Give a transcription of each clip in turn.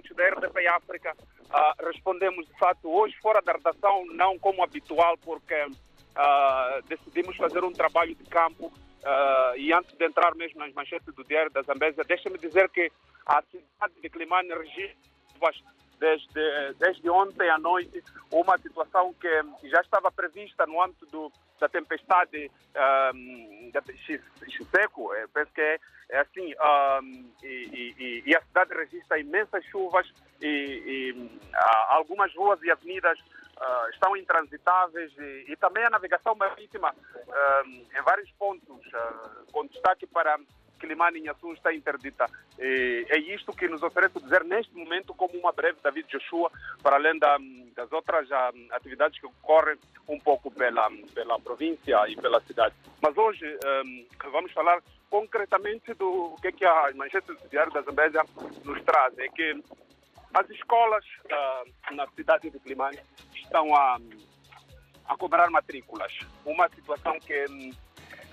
ouvintes da RDP África. Uh, respondemos, de fato, hoje fora da redação, não como habitual, porque uh, decidimos fazer um trabalho de campo. Uh, e antes de entrar mesmo nas manchetes do Diário da Zambésia, deixa-me dizer que a cidade de Climane registra desde, desde ontem à noite uma situação que já estava prevista no âmbito do, da tempestade um, da Chiseco, penso que é, é assim, um, e, e, e, a cidade registra imensas chuvas e, e algumas ruas e avenidas uh, estão intransitáveis e, também a navegação marítima uh, em vários pontos, uh, com destaque para Quilimane e Inhaçu está interdita. E é isto que nos oferece dizer neste momento como uma breve David Joshua, para além da, das outras atividades que ocorrem um pouco pela, pela província e pela cidade. Mas hoje um, vamos falar concretamente do que, é que a manchete do Diário da Zambésia nos traz. É que as escolas uh, na cidade de Climane estão a, a cobrar matrículas. Uma situação que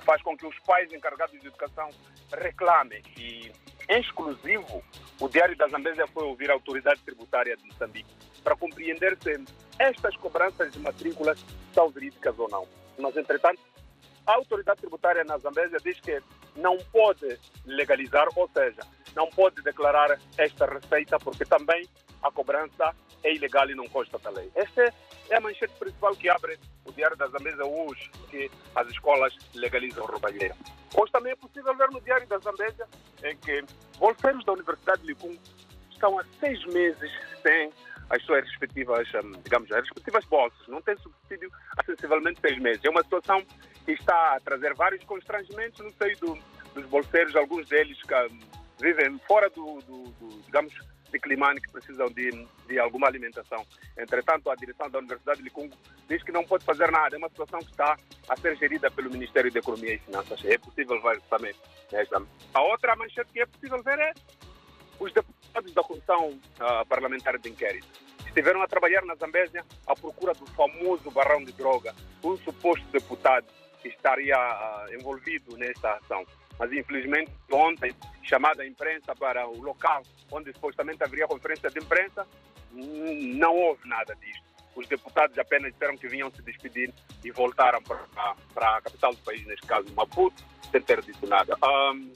faz com que os pais encarregados de educação reclamem. E, em exclusivo, o Diário da Zambésia foi ouvir a autoridade tributária de Moçambique para compreender se estas cobranças de matrículas são verídicas ou não. Mas, entretanto, a autoridade tributária na Zambésia diz que não pode legalizar, ou seja, não pode declarar esta receita porque também a cobrança é ilegal e não consta da lei. Esta é a manchete principal que abre o Diário da Zambésia hoje, que as escolas legalizam roubalheira. Hoje também é possível ver no Diário da Zambésia em que bolseiros da Universidade de Licum estão há seis meses sem as suas respectivas, hum, digamos, as respectivas bolsas. Não tem subsídio há sensivelmente seis meses. É uma situação que está a trazer vários constrangimentos no seio do, dos bolseiros, alguns deles que um, vivem fora do, do, do, digamos, de Climane, que precisam de, de alguma alimentação. Entretanto, a direção da Universidade de Licungo diz que não pode fazer nada. É uma situação que está a ser gerida pelo Ministério da Economia e Finanças. É possível ver também. Esta. A outra manchete que é possível ver é os deputados da Comissão uh, Parlamentar de Inquérito estiveram a trabalhar na Zambésia à procura do famoso barrão de droga, um suposto deputado que estaria uh, envolvido nesta ação. Mas, infelizmente, ontem, chamada a imprensa para o local onde supostamente haveria conferência de imprensa, não houve nada disto. Os deputados apenas disseram que vinham se despedir e voltaram para, para a capital do país, neste caso Maputo, sem ter dito nada. Um,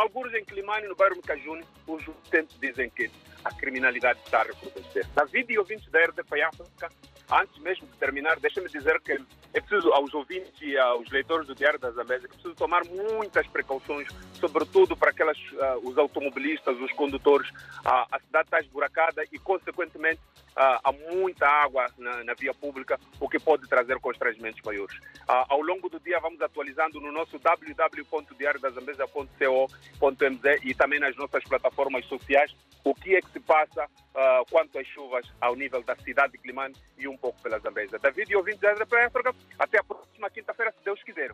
alguns em Climane, no bairro Micajune, os utentes dizem que a criminalidade está a recrudescer. David e ouvintes da RDP África, antes mesmo de terminar, deixa-me dizer que é preciso aos ouvintes e aos leitores do Diário das Américas, é preciso tomar muitas precauções, sobretudo para aquelas, uh, os automobilistas, os condutores. Uh, a cidade está esburacada e, consequentemente, uh, há muita água na, na, via pública, o que pode trazer constrangimentos maiores. ao longo do dia vamos atualizando no nosso www.diariodazambesa.co.mz e também nas nossas plataformas sociais o que é que se passa quanto às chuvas ao nível da cidade de Climane e um pouco pela Zambesa. David e ouvintes da África, até a próxima quinta-feira, se Deus quiser.